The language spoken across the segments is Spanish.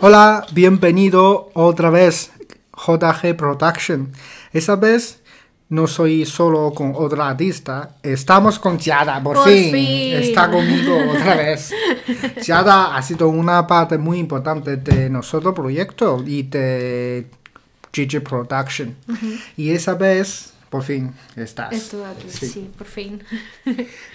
Hola, bienvenido otra vez JG Production. Esa vez no soy solo con otra artista, estamos con Yada, por, Por fin. fin. Está conmigo otra vez. Yada ha sido una parte muy importante de nuestro proyecto y de GG Production. Y esa vez, por fin, estás. Estoy aquí, Sí. sí. por fin.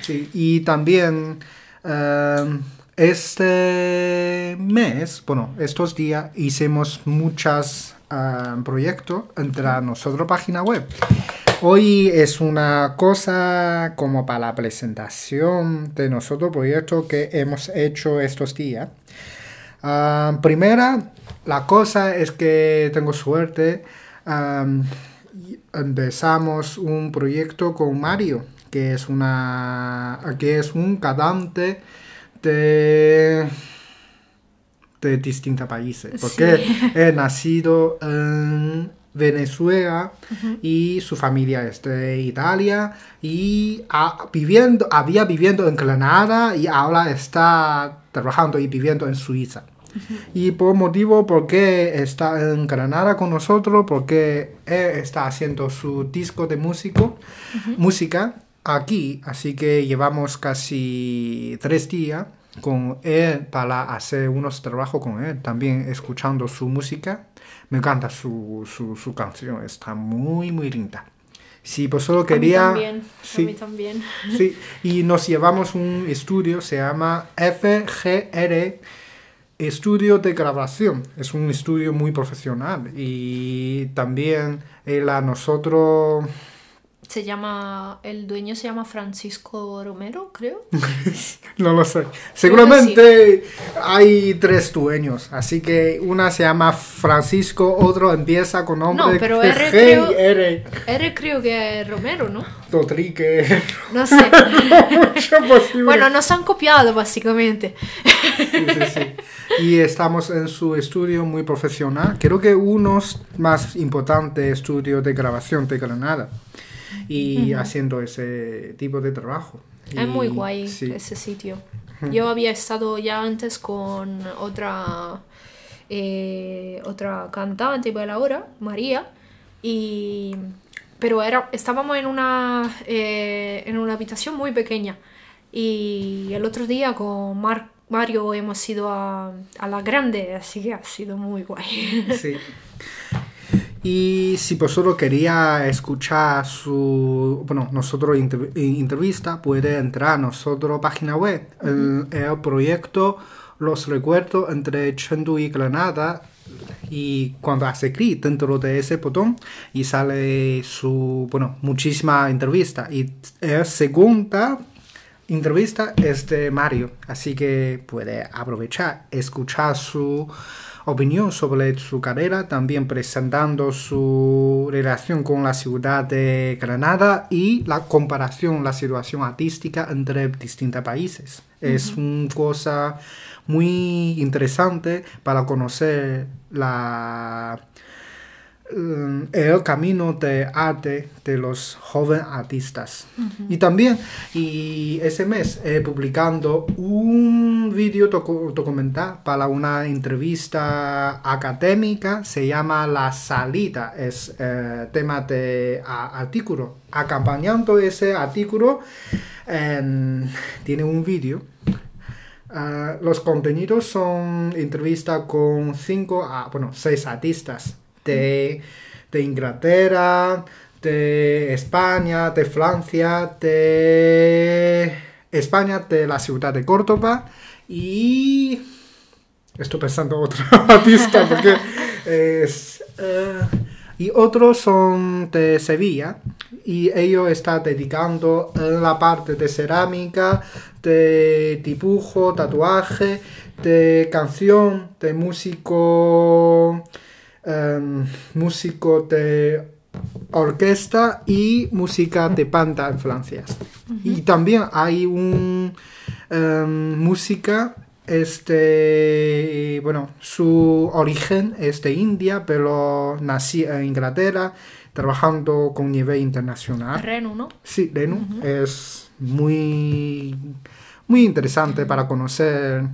Sí, y también em, este mes, bueno, estos días hicimos muchos proyectos entre nuestra página web. Hoy es una cosa como para la presentación de nuestro proyecto que hemos hecho estos días. Ah, primera, la cosa es que tengo suerte. empezamos un proyecto con Mario, que es una que es un cantante de de distintos países, porque he nacido en Venezuela y su familia es de Italia y ha- viviendo, había viviendo en Granada y ahora está trabajando y viviendo en Suiza. Y por motivo porque está en Granada con nosotros, porque él está haciendo su disco de músico, música aquí, así que llevamos casi tres días con él para hacer unos trabajos con él, también escuchando su música. Me encanta su, su, su canción, está muy, muy linda. Si vosotros quería... A mí también. Sí. A mí también. Sí, y nos llevamos un estudio, se llama FGR Estudio de Grabación. Es un estudio muy profesional y también él a nosotros... Se llama, el dueño se llama Francisco Romero, creo. No lo sé. Seguramente hay tres dueños, así que una se llama Francisco, otro empieza con nombre No, pero R G creo- R. R creo que es Romero, ¿no? Rodríguez. No sé. Posible. bueno, nos han copiado básicamente. Sí, sí, sí. Y estamos en su estudio muy profesional. Creo que uno más importante estudio de grabación de Granada. Y haciendo ese tipo de trabajo. Es Y- muy guay sí. ese sitio. Yo había estado ya antes con otra eh, otra cantante bailadora, María, y pero era estábamos en una eh, en una habitación muy pequeña y el otro día con Mar- Mario hemos ido a, a la grande, así que ha sido muy guay. Sí. Y si vosotros quería escuchar su, bueno, nosotros inter- entrevista, puede entrar a nuestra página web. el, el proyecto Los Recuerdos entre Chengdu y Granada. Y cuando hace clic dentro de ese botón y sale su, bueno, muchísima entrevista. Y la segunda entrevista es de Mario, así que puede aprovechar, escuchar su opinión sobre su carrera, también presentando su relación con la ciudad de Granada y la comparación, la situación artística entre distintos países. Es una cosa muy interesante para conocer la el camino de arte de los jóvenes artistas. Y también, y ese mes, eh, publicando un vídeo docu- documental para una entrevista académica, se llama La Salida, es eh, tema de a- artículo. Acompañando ese artículo, em, tiene un vídeo Ah, los contenidos son entrevistas con cinco, a bueno, seis artistas de, Inglaterra, de España, de Francia, de España, de la ciudad de Córdoba y estoy pensando otro artista porque es eh, y otros son de Sevilla y ellos están dedicando la parte de cerámica, de dibujo, tatuaje, de canción, de músico, em, músico de orquesta y música de banda en Francia. Y también hay un em, música este bueno su origen es de India pero nací en Inglaterra trabajando con nivel internacional. Reno, ¿no? Sí, Lenu es muy, muy interesante para conocer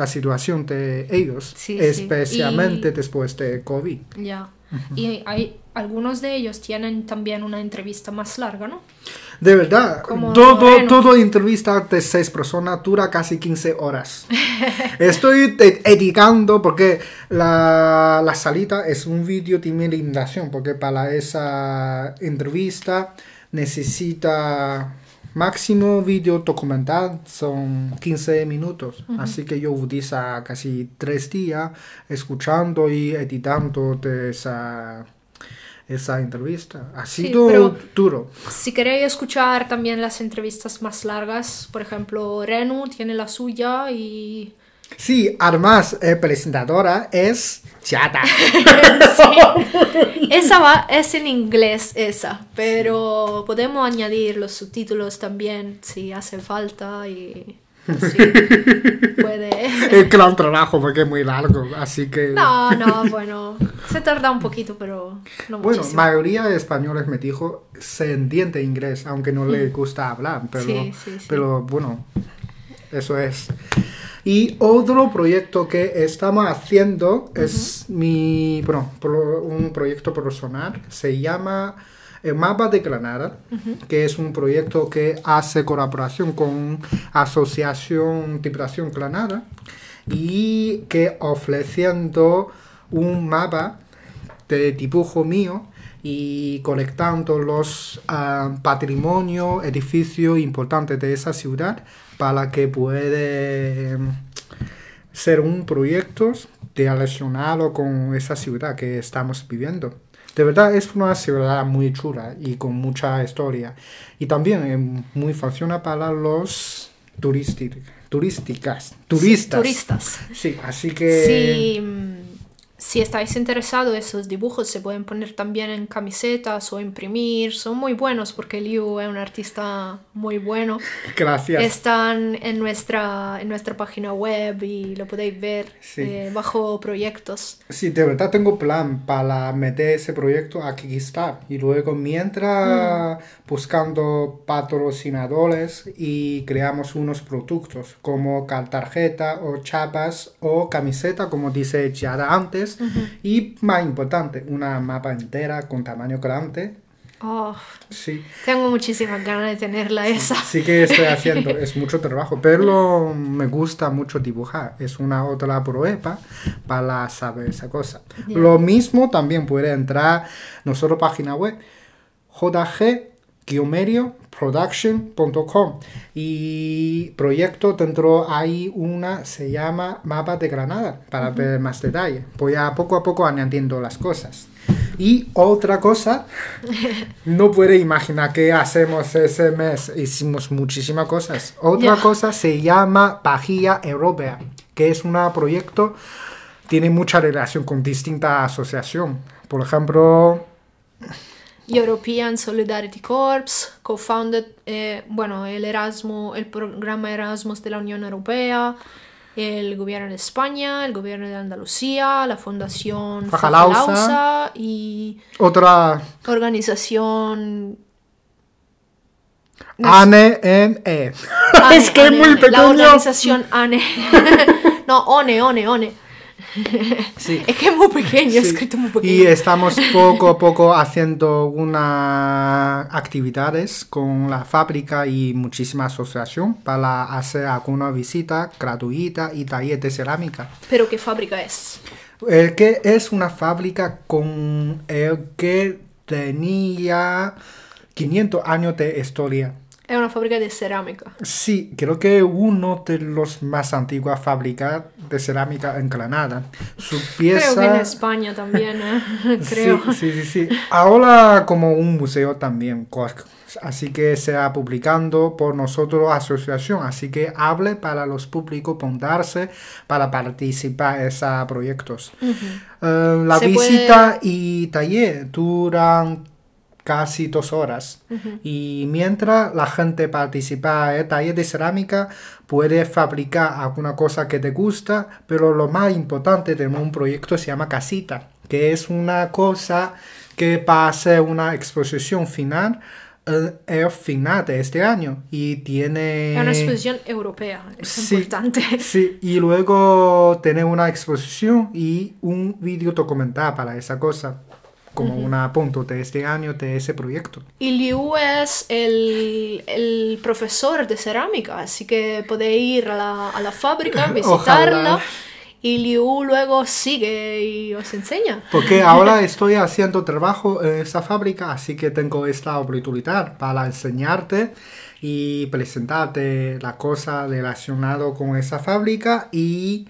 la situación de ellos, Sí, sí. especialmente Y- después de COVID. Ya. Y hay algunos de ellos tienen también una entrevista más larga, ¿no? De verdad, Como todo, todo entrevista de seis personas dura casi 15 horas. Estoy ed- editando porque la, la salida es un vídeo de mi limitación, porque para esa entrevista necesita máximo vídeo documental son 15 minutos. Así que yo utilizo casi tres días escuchando y editando de esa, esa entrevista. Ha sido duro. Si queréis escuchar también las entrevistas más largas, por ejemplo, Renu tiene la suya y... Sí, además, eh, presentadora es chata. Esa va, es en inglés esa, pero podemos añadir los subtítulos también si hace falta y así puede... Es gran trabajo porque es muy largo, así que... No, no, bueno, se tarda un poquito, pero no Bueno, muchísimo. mayoría de españoles me dijo se entiende inglés, aunque no le gusta hablar, pero, Mm. Sí, sí, sí. pero bueno, eso es. Y otro proyecto que estamos haciendo es mi, bueno, un proyecto personal, se llama el Mapa de Granada, que es un proyecto que hace colaboración con Asociación Tripulación Granada y que ofreciendo un mapa de dibujo mío y conectando los ah, patrimonio, edificios importantes de esa ciudad para que puede em, ser un proyecto relacionado con esa ciudad que estamos viviendo. De verdad es una ciudad muy chula y con mucha historia. Y también eh, muy funciona para los turísticos, turísticas, turistas. Turistas. Sí, así que... Si, mm, si estáis interesados, esos dibujos se pueden poner también en camisetas o imprimir. Son muy buenos porque Liu es un artista muy bueno. Gracias. Están en nuestra, en nuestra página web y lo podéis ver Sí. eh, bajo proyectos. Sí, de verdad tengo plan para meter ese proyecto a Kickstarter y luego mientras buscando patrocinadores y creamos unos productos como tarjeta o chapas o camiseta como dice Yara antes y más importante una mapa entera con tamaño grande. Oh, Sí, tengo muchísimas ganas de tenerla esa. sí que estoy haciendo, es mucho trabajo, pero me gusta mucho dibujar, es una otra prueba para saber esa cosa. Lo mismo también puede entrar nuestra página web jg-production.com y proyecto dentro hay una se llama mapa de Granada para ver más detalle. Voy a poco a poco añadiendo las cosas. Y otra cosa, no puede imaginar qué hacemos ese mes. Hicimos muchísimas cosas. Otra cosa se llama Pajilla Europea, que es un proyecto, tiene mucha relación con distintas asociaciones. Por ejemplo, European Solidarity Corps, co-founded, eh, bueno, el Erasmus, el programa Erasmus de la Unión Europea, el gobierno de España, el gobierno de Andalucía, la Fundación. Fajalauza y otra organización... ANE. ANE, es que es muy pequeño. La organización ANE. no, ONE, ONE, ONE. Sí. Es que es muy pequeño, Sí. escrito muy pequeño. Y estamos poco a poco haciendo unas actividades con la fábrica y muchísimas asociaciones para hacer alguna visita gratuita y taller de cerámica. Pero ¿qué fábrica es? El que es una fábrica con el que tenía 500 años de historia. Es una fábrica de cerámica. Sí, creo que uno de los más antiguas fábricas de cerámica en Granada. Su pieza... Creo que en España también, ¿eh? creo. Sí, sí, sí, sí. Ahora como un museo también, así que se va publicando por nosotros asociación, así que hable para los públicos apuntarse para participar en esos proyectos. Eh, la Se visita y taller duran casi dos horas. Y mientras la gente participa en el taller de cerámica, puede fabricar alguna cosa que te gusta, pero lo más importante de un proyecto se llama casita, que es una cosa que va a ser una exposición final el final de este año y tiene... Una exposición europea, es Sí, importante. Sí, y luego tiene una exposición y un video documental para esa cosa, como un punto de este año de ese proyecto. Y Liu es el, el profesor de cerámica, así que podéis ir a la, a la fábrica, visitarla. Ojalá. Y Liu luego sigue y os enseña. Porque ahora estoy haciendo trabajo en esa fábrica, así que tengo esta oportunidad para enseñarte y presentarte la cosa relacionada con esa fábrica y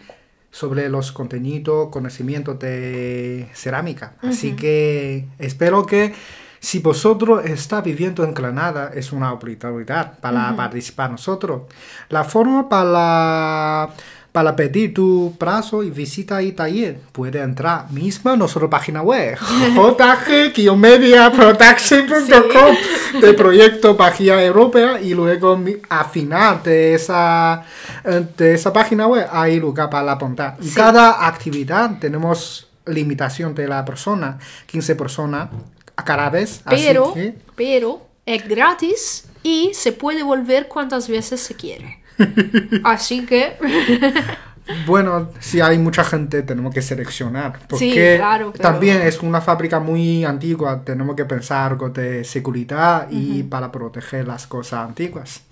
sobre los contenidos, conocimientos de cerámica. Así que espero que si vosotros está viviendo en Granada es una oportunidad para participar nosotros. La forma para para pedir tu plazo y visita y taller, puede entrar misma en nuestra página web jg-mediaproduction.com del proyecto Página Europea y luego al final de esa, eh, de esa página web hay lugar para apuntar. Sí. cada actividad tenemos limitación de la persona, 15 personas a cada vez. así Pero, que- pero es gratis y se puede volver cuantas veces se quiere. Así que, Bueno, si hay mucha gente, tenemos que seleccionar. Porque claro, pero- también es una fábrica muy antigua, tenemos que pensar algo de seguridad y para proteger las cosas antiguas.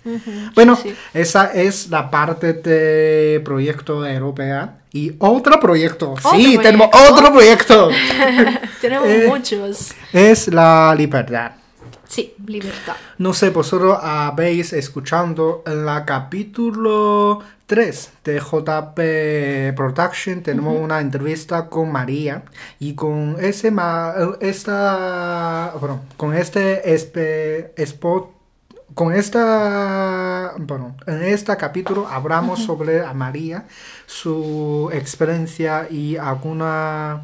Bueno, sí, sí. esa es la parte de proyecto europeo. Y otro proyecto, Otro sí, proyecto. tenemos otro proyecto. tenemos Eh. muchos. es la libertad. Sí, libertad. No sé, vosotros habéis escuchando en la capítulo 3 de JP Production. Tenemos una entrevista con María y con ese ma- esta bueno, con este espe- spot con esta bueno, en este capítulo hablamos sobre a María, su experiencia y alguna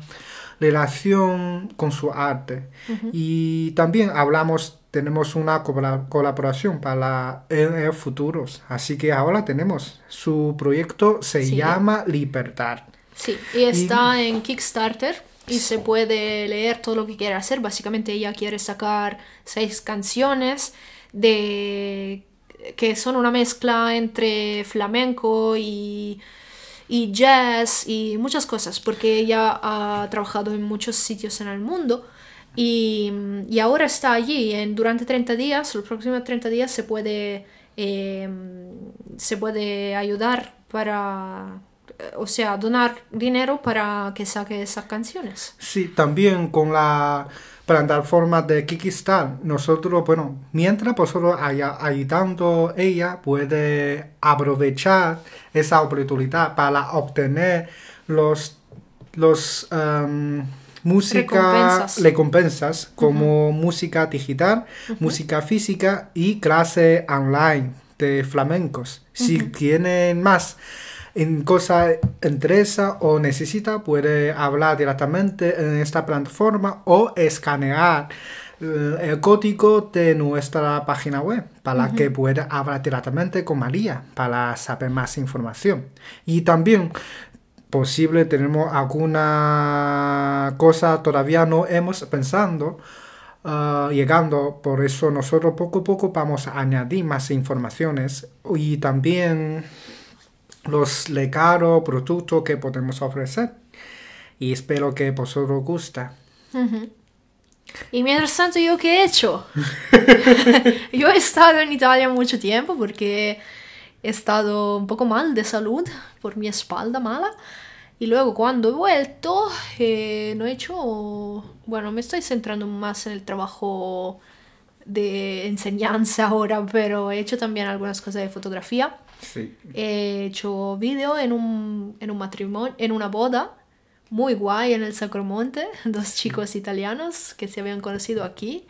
relación con su arte. Y también hablamos, tenemos una colab- colaboración para en el futuro. Así que ahora tenemos su proyecto, se Sí. llama Libertad. Sí, y está en Kickstarter y se puede leer todo lo que quiere hacer. Básicamente ella quiere sacar seis canciones de que son una mezcla entre flamenco y, y jazz y muchas cosas, porque ella ha trabajado en muchos sitios en el mundo y, y ahora está allí. En, durante 30 días, los próximos 30 días se puede, eh, se puede ayudar para, eh, o sea, donar dinero para que saque esas canciones. Sí, también con la plataforma de Kickstarter, nosotros, bueno, mientras vosotros haya ayudando ella, puede aprovechar esa oportunidad para obtener los, los em, música Recompensas. recompensas como música digital, música física y clase online de flamencos. Si tienen más en cosa interesa o necesita, puede hablar directamente en esta plataforma o escanear el código de nuestra página web para que pueda hablar directamente con María para saber más información. Y también posible tenemos alguna cosa todavía no hemos pensando ah, llegando por eso nosotros poco a poco vamos a añadir más informaciones y también los legados productos que podemos ofrecer y espero que vosotros gusta Y mientras tanto, ¿yo qué he hecho? yo he estado en Italia mucho tiempo porque he estado un poco mal de salud por mi espalda mala. Y luego cuando he vuelto, eh, no he hecho... Bueno, me estoy centrando más en el trabajo de enseñanza ahora, pero he hecho también algunas cosas de fotografía. sí He hecho vídeo en un, en un matrimonio, en una boda muy guay en el Sacromonte, dos chicos italianos que se habían conocido aquí.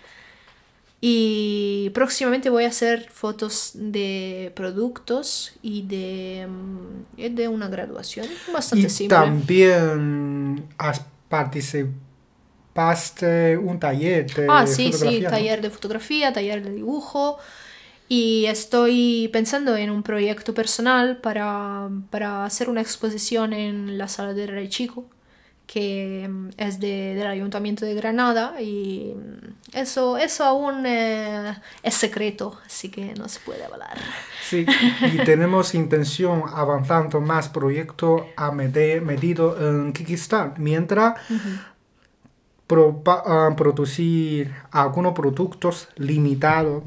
Y próximamente voy a hacer fotos de productos y de, mm, y de una graduación bastante y simple. también has participaste un taller de Ah, sí, sí, fotografía, ¿no? taller de fotografía, taller de dibujo. Y estoy pensando en un proyecto personal para, para hacer una exposición en la sala del Rey Chico, que mm, es de- del Ayuntamiento de Granada y mm, eso, eso aún eh, es secreto, así que no se puede hablar. Sí, y tenemos intención avanzando más proyectos a mede- medido en Kickstarter, mientras propa- ah, producir algunos productos limitados,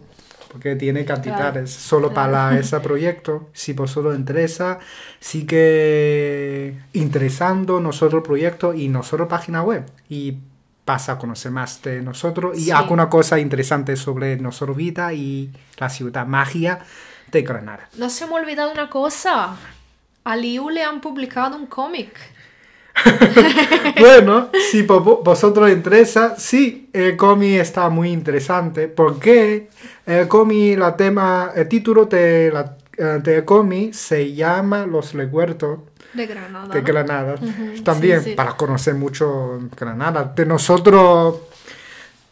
porque tiene cantidades solo para ese proyecto. Si vosotros interesa, sigue interesando nosotros proyecto y nosotros página web. Y pasa a conocer más de nosotros y Sí. alguna cosa interesante sobre nuestra vida y la ciudad magia de Granada. No se me ha olvidado una cosa. A Liu le han publicado un cómic. Bueno, si vosotros interesa, sí, el cómic está muy interesante porque el cómic, la tema, el título de la, eh, del cómic se llama Los recuerdos De Granada. de ¿no? Granada. Ujú, También sí, sí. para conocer mucho Granada. De nosotros,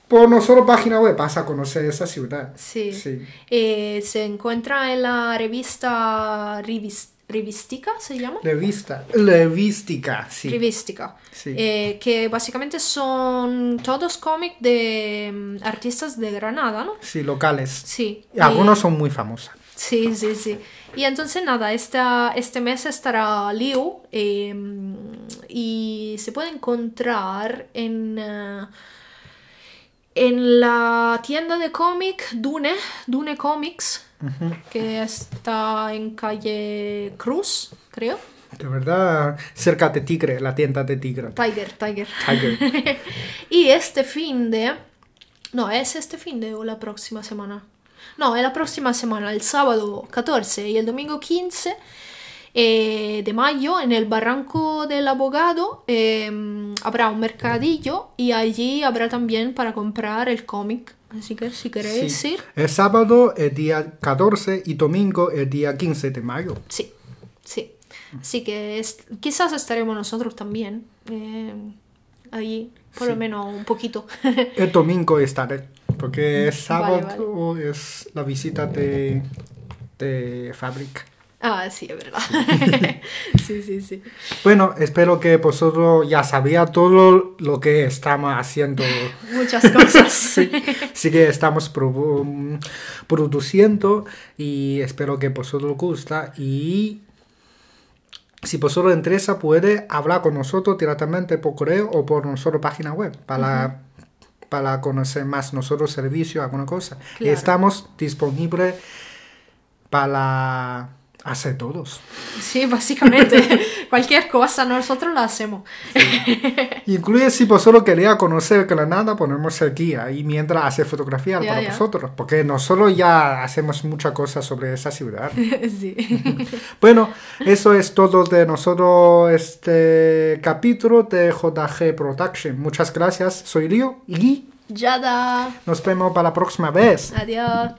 por nosotros página web, vas a conocer esa ciudad. Sí. Sí. Eh, se encuentra en la revista Rivis- Revistica, ¿se llama? Revista, revística, sí. Revistica. Sí. Eh, que básicamente son todos cómics de mm, artistas de Granada, ¿no? Sí, locales. Sí. Y algunos son muy famosos. Sí, sí, sí. Y entonces nada, esta, este mes estará Liu eh, y se puede encontrar en, eh, en la tienda de cómic Dune, Dune Comics, que está en calle Cruz, creo. De verdad, cerca de Tigre, la tienda de Tigre. Tiger, Tiger. Tiger. y este fin de... No, ¿es este fin de o la próxima semana? No, es la próxima semana, el sábado 14 y el domingo 15 eh, de mayo en el Barranco del Abogado eh, habrá un mercadillo y allí habrá también para comprar el cómic. Así que si queréis Sí. ir, El sábado, el día 14 y domingo, el día 15 de mayo. sí, sí. Así que es- quizás estaremos nosotros también eh, allí, por lo menos un poquito. El domingo estaré, porque el Vale, sábado es la visita de, de fábrica. Ah, sí, es verdad. sí, sí, sí. Bueno, espero que vosotros ya sabía todo lo que estamos haciendo. Muchas cosas. Sí, sí que estamos produ- produciendo y espero que vosotros gusta y si vosotros interesa puede hablar con nosotros directamente por correo o por nuestra página web para, para conocer más nosotros servicios, alguna cosa. Y estamos disponibles para hacer todos. Sí, básicamente. Cualquier cosa nosotros la hacemos. Incluye si vosotros quería conocer Granada, ponemos aquí, ahí mientras hace fotografía Ya, para ya. vosotros, porque nosotros ya hacemos muchas cosas sobre esa ciudad. sí. Bueno, eso es todo de nosotros este capítulo de JG Production. Muchas gracias, soy Río y Yada. nos vemos para la próxima vez. Adiós.